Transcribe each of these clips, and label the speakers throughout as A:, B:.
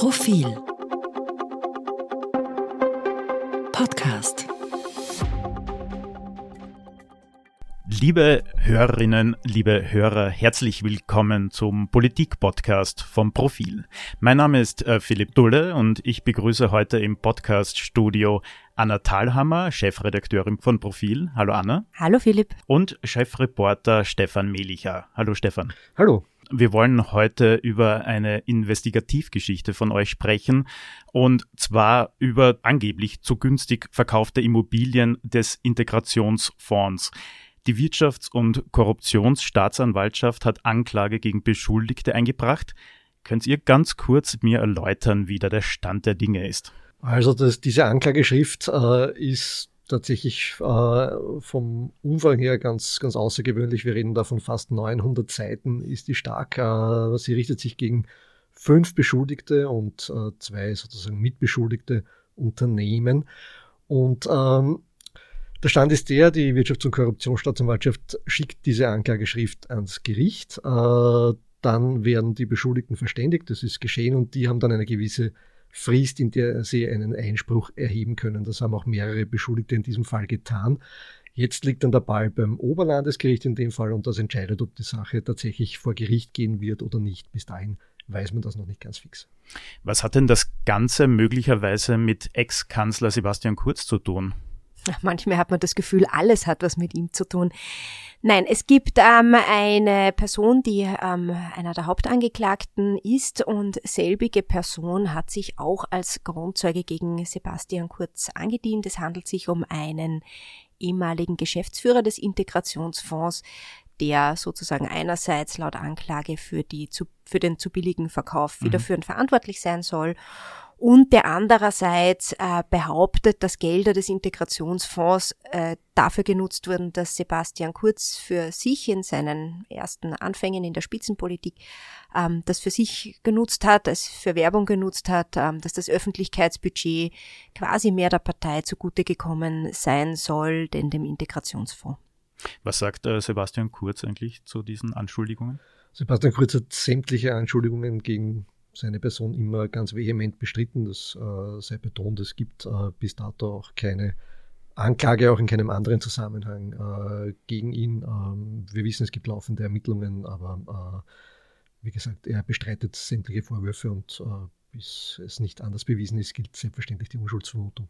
A: Profil Podcast
B: Liebe Hörerinnen, liebe Hörer, herzlich willkommen zum Politik-Podcast vom Profil. Mein Name ist äh, Philipp Dulle und ich begrüße heute im Podcast-Studio Anna Thalhammer, Chefredakteurin von Profil. Hallo Anna.
C: Hallo Philipp.
B: Und Chefreporter Stefan Melicher. Hallo Stefan.
D: Hallo.
B: Wir wollen heute über eine Investigativgeschichte von euch sprechen und zwar über angeblich zu günstig verkaufte Immobilien des Integrationsfonds. Die Wirtschafts- und Korruptionsstaatsanwaltschaft hat Anklage gegen Beschuldigte eingebracht. Könnt ihr ganz kurz mir erläutern, wie da der Stand der Dinge ist?
D: Also das, diese Anklageschrift äh, ist tatsächlich äh, vom Umfang her ganz, ganz außergewöhnlich. Wir reden da von fast 900 Seiten, ist die stark. Äh, sie richtet sich gegen fünf Beschuldigte und äh, zwei sozusagen mitbeschuldigte Unternehmen. Und ähm, der Stand ist der, die Wirtschafts- und Korruptionsstaatsanwaltschaft schickt diese Anklageschrift ans Gericht. Äh, dann werden die Beschuldigten verständigt, das ist geschehen und die haben dann eine gewisse Frist, in der sie einen Einspruch erheben können. Das haben auch mehrere Beschuldigte in diesem Fall getan. Jetzt liegt dann der Ball beim Oberlandesgericht in dem Fall und das entscheidet, ob die Sache tatsächlich vor Gericht gehen wird oder nicht. Bis dahin weiß man das noch nicht ganz fix.
B: Was hat denn das Ganze möglicherweise mit Ex-Kanzler Sebastian Kurz zu tun?
C: Manchmal hat man das Gefühl, alles hat was mit ihm zu tun. Nein, es gibt ähm, eine Person, die ähm, einer der Hauptangeklagten ist und selbige Person hat sich auch als Grundzeuge gegen Sebastian Kurz angedient. Es handelt sich um einen ehemaligen Geschäftsführer des Integrationsfonds, der sozusagen einerseits laut Anklage für, die, für den zu billigen Verkauf mhm. federführend mhm. verantwortlich sein soll und der andererseits äh, behauptet, dass Gelder des Integrationsfonds äh, dafür genutzt wurden, dass Sebastian Kurz für sich in seinen ersten Anfängen in der Spitzenpolitik ähm, das für sich genutzt hat, es für Werbung genutzt hat, ähm, dass das Öffentlichkeitsbudget quasi mehr der Partei zugute gekommen sein soll, denn dem Integrationsfonds.
B: Was sagt äh, Sebastian Kurz eigentlich zu diesen Anschuldigungen?
D: Sebastian Kurz hat sämtliche Anschuldigungen gegen seine Person immer ganz vehement bestritten. Das äh, sei betont, es gibt äh, bis dato auch keine Anklage, auch in keinem anderen Zusammenhang äh, gegen ihn. Ähm, wir wissen, es gibt laufende Ermittlungen, aber äh, wie gesagt, er bestreitet sämtliche Vorwürfe und äh, bis es nicht anders bewiesen ist, gilt selbstverständlich die Unschuldsvermutung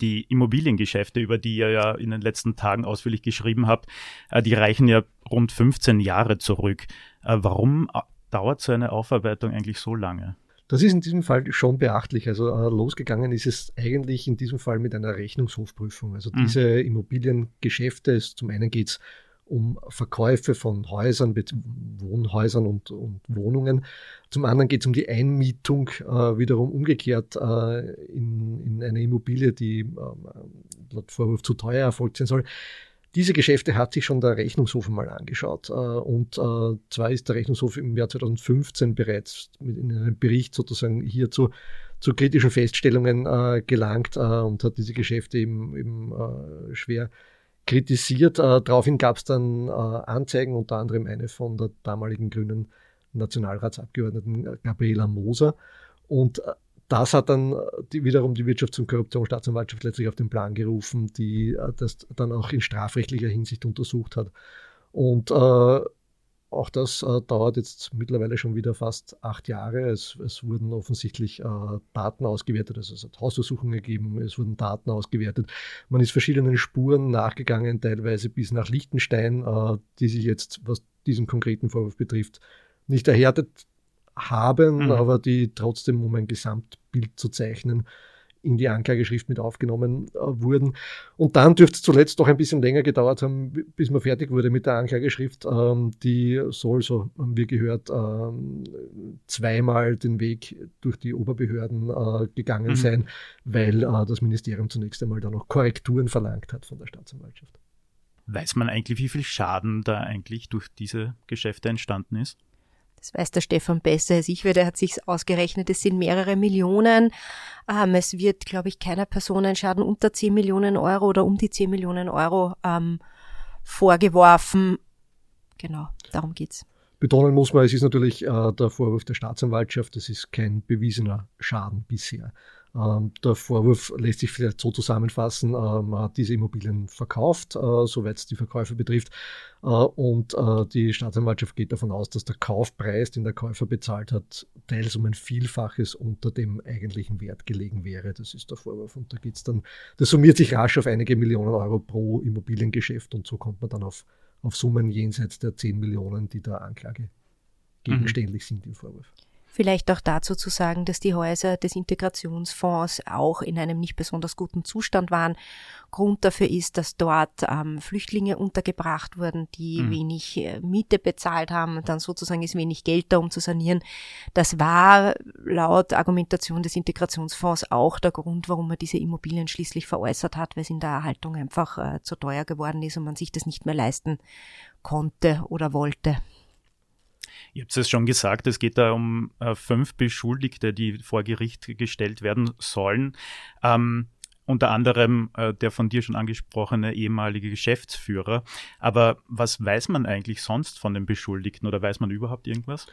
B: die Immobiliengeschäfte, über die ihr ja in den letzten Tagen ausführlich geschrieben habt, äh, die reichen ja rund 15 Jahre zurück. Warum dauert so eine Aufarbeitung eigentlich so lange?
D: Das ist in diesem Fall schon beachtlich. Also äh, losgegangen ist es eigentlich in diesem Fall mit einer Rechnungshofprüfung. Also mhm. diese Immobiliengeschäfte, ist, zum einen geht es um Verkäufe von Häusern, Wohnhäusern und, und Wohnungen. Zum anderen geht es um die Einmietung, äh, wiederum umgekehrt äh, in, in eine Immobilie, die äh, laut Vorwurf zu teuer erfolgt sein soll. Diese Geschäfte hat sich schon der Rechnungshof mal angeschaut. Äh, und äh, zwar ist der Rechnungshof im Jahr 2015 bereits in einem Bericht sozusagen hierzu zu kritischen Feststellungen äh, gelangt und hat diese Geschäfte eben, eben schwer kritisiert. Daraufhin gab es dann Anzeigen, unter anderem eine von der damaligen grünen Nationalratsabgeordneten Gabriela Moser. Und das hat dann äh, die, wiederum die Wirtschafts- und Korruptionsstaatsanwaltschaft letztlich auf den Plan gerufen, die äh, das dann auch in strafrechtlicher Hinsicht untersucht hat. Und äh, auch das äh, dauert jetzt mittlerweile schon wieder fast acht Jahre. Es, es wurden offensichtlich äh, Daten ausgewertet, also es hat Hausdurchsuchungen gegeben, es wurden Daten ausgewertet. Man ist verschiedenen Spuren nachgegangen, teilweise bis nach Liechtenstein, äh, die sich jetzt, was diesen konkreten Vorwurf betrifft, nicht erhärtet haben, mhm. aber die trotzdem, um ein Gesamtbild zu zeichnen, in die Anklageschrift mit aufgenommen äh, wurden. Und dann dürfte es zuletzt doch ein bisschen länger gedauert haben, bis man fertig wurde mit der Anklageschrift. Ähm, die soll, so haben wir gehört, ähm, zweimal den Weg durch die Oberbehörden äh, gegangen mhm. sein, weil äh, das Ministerium zunächst einmal da noch Korrekturen verlangt hat von der Staatsanwaltschaft.
B: Weiß man eigentlich, wie viel Schaden da eigentlich durch diese Geschäfte entstanden ist?
C: Das weiß der Stefan besser als ich, weil der hat sich ausgerechnet, es sind mehrere Millionen. Ähm, es wird, glaube ich, keiner Person ein Schaden unter 10 Millionen Euro oder um die 10 Millionen Euro ähm, vorgeworfen. Genau, darum geht's.
D: Betonen muss man, es ist natürlich äh, der Vorwurf der Staatsanwaltschaft, das ist kein bewiesener Schaden bisher. Ähm, der Vorwurf lässt sich vielleicht so zusammenfassen, äh, man hat diese Immobilien verkauft, äh, soweit es die Verkäufe betrifft, äh, und äh, die Staatsanwaltschaft geht davon aus, dass der Kaufpreis, den der Käufer bezahlt hat, teils um ein Vielfaches unter dem eigentlichen Wert gelegen wäre. Das ist der Vorwurf. Und da geht's dann, das summiert sich rasch auf einige Millionen Euro pro Immobiliengeschäft und so kommt man dann auf, auf Summen jenseits der 10 Millionen, die der Anklage gegenständlich mhm. sind im Vorwurf.
C: Vielleicht auch dazu zu sagen, dass die Häuser des Integrationsfonds auch in einem nicht besonders guten Zustand waren. Grund dafür ist, dass dort ähm, Flüchtlinge untergebracht wurden, die mhm. wenig äh, Miete bezahlt haben. Und dann sozusagen ist wenig Geld da, um zu sanieren. Das war laut Argumentation des Integrationsfonds auch der Grund, warum man diese Immobilien schließlich veräußert hat, weil es in der Erhaltung einfach äh, zu teuer geworden ist und man sich das nicht mehr leisten konnte oder wollte.
B: Ihr habt es schon gesagt, es geht da um äh, fünf Beschuldigte, die vor Gericht gestellt werden sollen. Ähm, unter anderem äh, der von dir schon angesprochene ehemalige Geschäftsführer. Aber was weiß man eigentlich sonst von den Beschuldigten oder weiß man überhaupt irgendwas?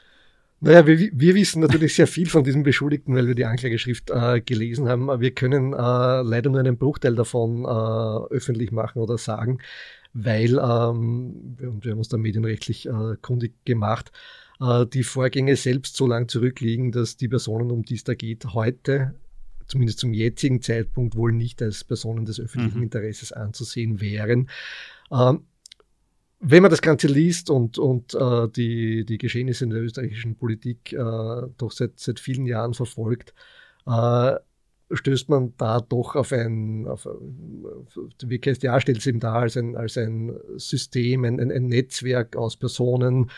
D: Naja, wir, wir wissen natürlich sehr viel von diesen Beschuldigten, weil wir die Anklageschrift äh, gelesen haben. Wir können äh, leider nur einen Bruchteil davon äh, öffentlich machen oder sagen, weil, ähm, wir, wir haben uns da medienrechtlich äh, kundig gemacht, äh, die Vorgänge selbst so lang zurückliegen, dass die Personen, um die es da geht, heute, zumindest zum jetzigen Zeitpunkt, wohl nicht als Personen des öffentlichen mhm. Interesses anzusehen wären. Ähm, wenn man das Ganze liest und, und äh, die, die Geschehnisse in der österreichischen Politik äh, doch seit, seit vielen Jahren verfolgt, äh, stößt man da doch auf ein, auf, wie KSDA stellt es eben dar, als ein, als ein System, ein, ein Netzwerk aus Personen,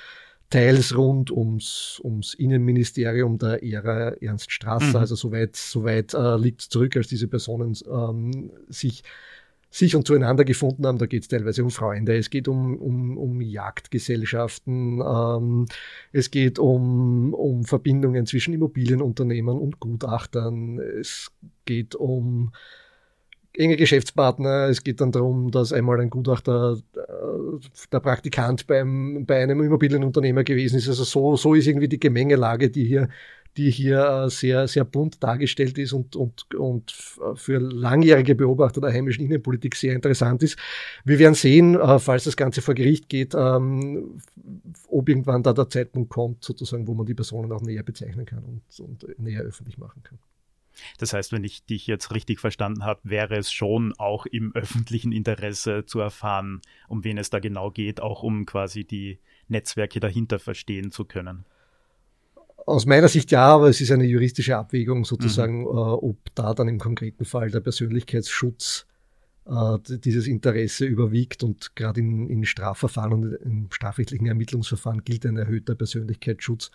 D: teils rund ums, ums Innenministerium der Ära Ernst Strasser. Mhm. Also soweit, soweit äh, liegt zurück, als diese Personen ähm, sich sich und zueinander gefunden haben. Da geht es teilweise um Freunde, es geht um, um, um Jagdgesellschaften, ähm, es geht um, um Verbindungen zwischen Immobilienunternehmern und Gutachtern, es geht um enge Geschäftspartner. Es geht dann darum, dass einmal ein Gutachter äh, der Praktikant beim, bei einem Immobilienunternehmer gewesen ist. Also so, so ist irgendwie die Gemengelage, die hier, die hier äh, sehr, sehr bunt dargestellt ist und, und, und für langjährige Beobachter der heimischen Innenpolitik sehr interessant ist. Wir werden sehen, äh, falls das Ganze vor Gericht geht, ähm, ob irgendwann da der Zeitpunkt kommt, sozusagen, wo man die Personen auch näher bezeichnen kann und, und näher öffentlich machen kann.
B: Das heißt, wenn ich dich jetzt richtig verstanden habe, wäre es schon auch im öffentlichen Interesse zu erfahren, um wen es da genau geht, auch um quasi die Netzwerke dahinter verstehen zu können.
D: Aus meiner Sicht ja, aber es ist eine juristische Abwägung sozusagen, mhm. äh, ob da dann im konkreten Fall der Persönlichkeitsschutz äh, dieses Interesse überwiegt und gerade in, in Strafverfahren und im strafrechtlichen Ermittlungsverfahren gilt ein erhöhter Persönlichkeitsschutz.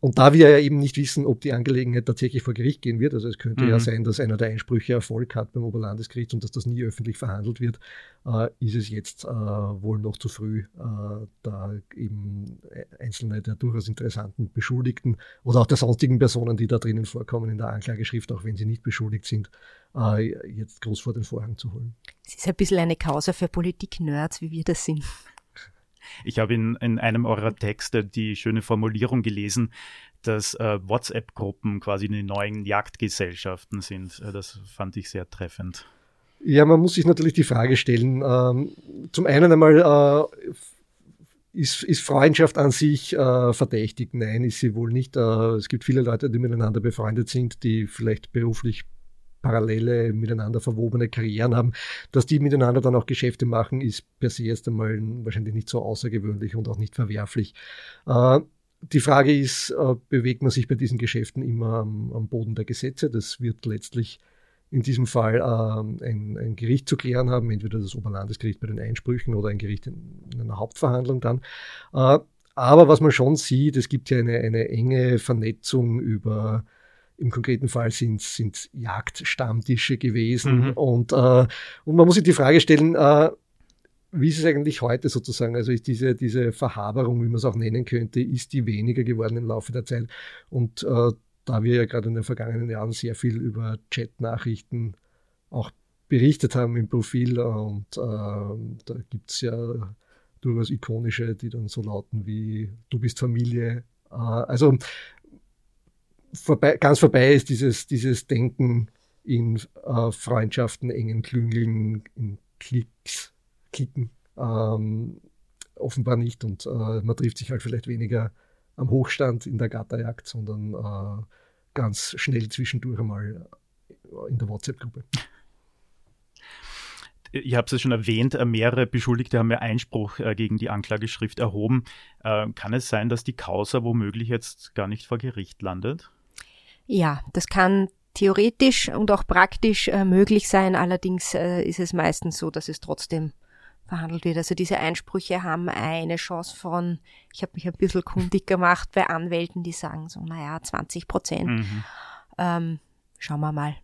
D: Und da wir ja eben nicht wissen, ob die Angelegenheit tatsächlich vor Gericht gehen wird, also es könnte mhm. ja sein, dass einer der Einsprüche Erfolg hat beim Oberlandesgericht und dass das nie öffentlich verhandelt wird, äh, ist es jetzt äh, wohl noch zu früh, äh, da eben einzelne der durchaus interessanten Beschuldigten oder auch der sonstigen Personen, die da drinnen vorkommen in der Anklageschrift, auch wenn sie nicht beschuldigt sind, äh, jetzt groß vor den Vorhang zu holen.
C: Es ist ein bisschen eine Causa für Politik-Nerds, wie wir das sind.
B: Ich habe in, in einem eurer Texte die schöne Formulierung gelesen, dass äh, WhatsApp-Gruppen quasi die neuen Jagdgesellschaften sind. Äh, das fand ich sehr treffend.
D: Ja, man muss sich natürlich die Frage stellen, ähm, zum einen einmal, äh, ist, ist Freundschaft an sich äh, verdächtig? Nein, ist sie wohl nicht. Äh, es gibt viele Leute, die miteinander befreundet sind, die vielleicht beruflich parallele, miteinander verwobene Karrieren haben. Dass die miteinander dann auch Geschäfte machen, ist per se erst einmal wahrscheinlich nicht so außergewöhnlich und auch nicht verwerflich. Äh, die Frage ist, äh, bewegt man sich bei diesen Geschäften immer am, am Boden der Gesetze? Das wird letztlich in diesem Fall äh, ein, ein, Gericht zu klären haben, entweder das Oberlandesgericht bei den Einsprüchen oder ein Gericht in, in einer Hauptverhandlung dann. Äh, aber was man schon sieht, es gibt ja eine, eine enge Vernetzung über im konkreten Fall sind es Jagdstammtische gewesen. Mhm. Und, äh, und man muss sich die Frage stellen, äh, wie ist es eigentlich heute sozusagen? Also ist diese, diese Verhaberung, wie man es auch nennen könnte, ist die weniger geworden im Laufe der Zeit? Und äh, da wir ja gerade in den vergangenen Jahren sehr viel über Chat-Nachrichten auch berichtet haben im Profil und äh, da gibt es ja durchaus ikonische, die dann so lauten wie Du bist Familie. Äh, also vorbei, ganz vorbei ist dieses, dieses Denken in äh, Freundschaften, engen Klüngeln, in Klicks, Klicken. Ähm, offenbar nicht und äh, man trifft sich halt vielleicht weniger am Hochstand in der Gatterjagd, sondern äh, ganz schnell zwischendurch einmal in der WhatsApp-Gruppe.
B: Ihr habt es schon erwähnt, äh, mehrere Beschuldigte haben ja Einspruch äh, gegen die Anklageschrift erhoben. Äh, kann es sein, dass die Causa womöglich jetzt gar nicht vor Gericht landet?
C: Ja, das kann theoretisch und auch praktisch möglich sein. Allerdings ist es meistens so, dass es trotzdem verhandelt wird. Also diese Einsprüche haben eine Chance von, ich habe mich ein bisschen kundig gemacht bei Anwälten, die sagen so, naja, 20 Prozent. Mhm. Ähm, schauen wir mal.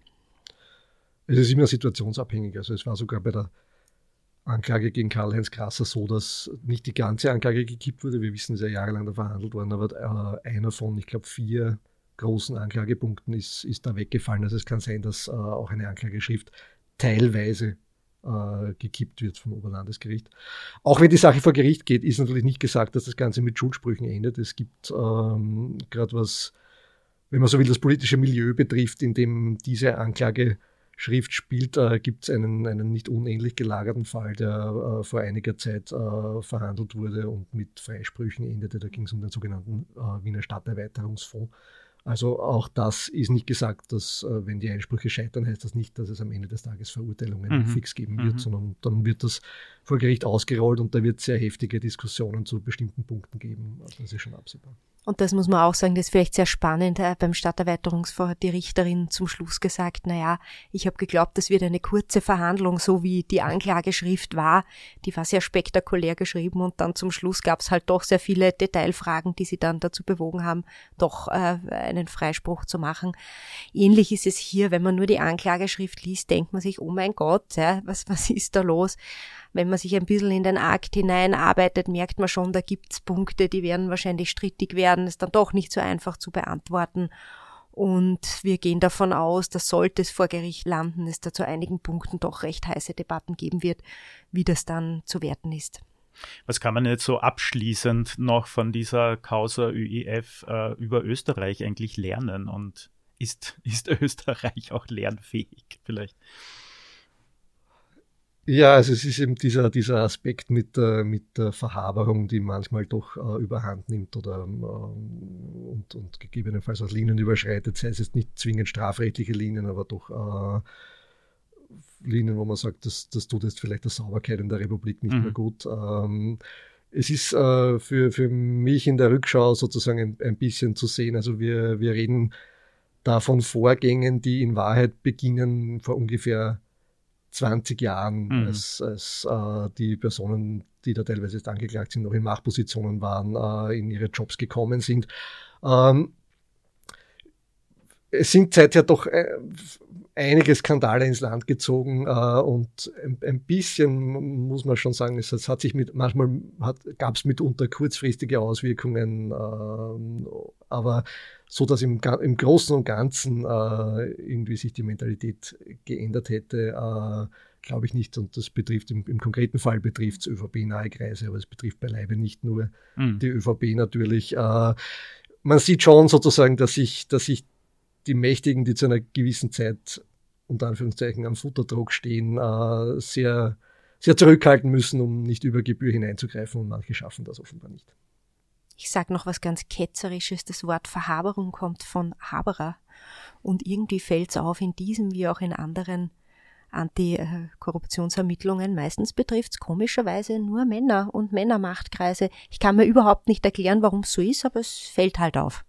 D: Es ist immer situationsabhängig. Also es war sogar bei der Anklage gegen Karl-Heinz Krasser so, dass nicht die ganze Anklage gekippt wurde. Wir wissen, es ist ja jahrelang da verhandelt worden, aber äh, einer von, ich glaube, vier großen Anklagepunkten ist, ist da weggefallen. Also es kann sein, dass äh, auch eine Anklageschrift teilweise äh, gekippt wird vom Oberlandesgericht. Auch wenn die Sache vor Gericht geht, ist natürlich nicht gesagt, dass das Ganze mit Schuldsprüchen endet. Es gibt ähm, gerade was, wenn man so will, das politische Milieu betrifft, in dem diese Anklageschrift spielt, äh, gibt es einen, einen nicht unähnlich gelagerten Fall, der äh, vor einiger Zeit äh, verhandelt wurde und mit Freisprüchen endete. Da ging es um den sogenannten äh, Wiener Stadterweiterungsfonds. Also auch das ist nicht gesagt, dass äh, wenn die Einsprüche scheitern, heißt das nicht, dass es am Ende des Tages Verurteilungen mhm. fix geben wird, mhm. sondern dann wird das vor Gericht ausgerollt und da wird es sehr heftige Diskussionen zu bestimmten Punkten geben. Das ist schon absehbar.
C: Und das muss man auch sagen, das ist vielleicht sehr spannend. Äh, beim Stadterweiterungsfonds hat die Richterin zum Schluss gesagt, na ja, ich habe geglaubt, das wird eine kurze Verhandlung, so wie die Anklageschrift war. Die war sehr spektakulär geschrieben und dann zum Schluss gab es halt doch sehr viele Detailfragen, die sie dann dazu bewogen haben, doch äh, einen Freispruch zu machen. Ähnlich ist es hier, wenn man nur die Anklageschrift liest, denkt man sich, oh mein Gott, ja, was, was ist da los? Wenn man sich ein bisschen in den Akt hineinarbeitet, merkt man schon, da gibt's Punkte, die werden wahrscheinlich strittig werden, ist dann doch nicht so einfach zu beantworten. Und wir gehen davon aus, dass sollte es vor Gericht landen, es da zu einigen Punkten doch recht heiße Debatten geben wird, wie das dann zu werten ist.
B: Was kann man jetzt so abschließend noch von dieser Causa ÜIF äh, über Österreich eigentlich lernen? Und ist, ist Österreich auch lernfähig vielleicht?
D: Ja, also es ist eben dieser, dieser Aspekt mit, der, mit der Verhaberung, die manchmal doch äh, überhand nimmt oder ähm, und, und gegebenenfalls auch Linien überschreitet, sei es jetzt nicht zwingend strafrechtliche Linien, aber doch äh, Linien, wo man sagt, das, das tut jetzt vielleicht der Sauberkeit in der Republik nicht mhm. mehr gut. Ähm, es ist äh, für, für mich in der Rückschau sozusagen ein, ein bisschen zu sehen. Also wir, wir reden da von Vorgängen, die in Wahrheit beginnen vor ungefähr 20 Jahren, mhm. als, als äh, die Personen, die da teilweise jetzt angeklagt sind, noch in Machtpositionen waren, äh, in ihre Jobs gekommen sind. Ähm, es sind seither doch äh, einige Skandale ins Land gezogen äh, und ein, ein, bisschen muss man schon sagen, es, es hat sich mit manchmal gab es mitunter kurzfristige Auswirkungen, äh, aber so dass im, im Großen und Ganzen äh, irgendwie sich die Mentalität geändert hätte, glaube ich nicht. Und das betrifft im, im konkreten Fall betrifft es ÖVP-nahe Kreise, aber es betrifft beileibe nicht nur mhm. die ÖVP natürlich. Man sieht schon sozusagen, dass sich, dass sich die Mächtigen, die zu einer gewissen Zeit unter Anführungszeichen am Futterdruck stehen, äh, sehr, sehr zurückhalten müssen, um nicht über Gebühr hineinzugreifen und manche schaffen das offenbar nicht.
C: Ich sage noch was ganz Ketzerisches. Das Wort Verhaberung kommt von Haberer. Und irgendwie fällt es auf, in diesem wie auch in anderen Antikorruptionsermittlungen. Meistens betrifft es komischerweise nur Männer und Männermachtkreise. Ich kann mir überhaupt nicht erklären, warum es so ist, aber es fällt halt auf.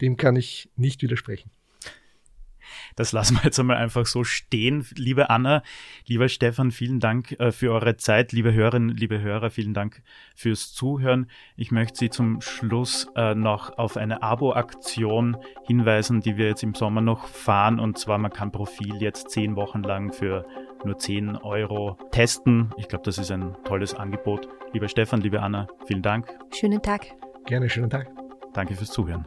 D: Dem kann ich nicht widersprechen.
B: Das lassen wir jetzt einmal einfach so stehen. Liebe Anna, lieber Stefan, vielen Dank äh, für eure Zeit. Liebe Hörerinnen, liebe Hörer, vielen Dank fürs Zuhören. Ich möchte Sie zum Schluss äh, noch auf eine Abo-Aktion hinweisen, die wir jetzt im Sommer noch fahren. Und zwar, man kann Profil jetzt zehn Wochen lang für nur 10 Euro testen. Ich glaube, das ist ein tolles Angebot. Lieber Stefan, liebe Anna, vielen Dank.
C: Schönen Tag.
D: Gerne, schönen Tag.
B: Danke fürs Zuhören.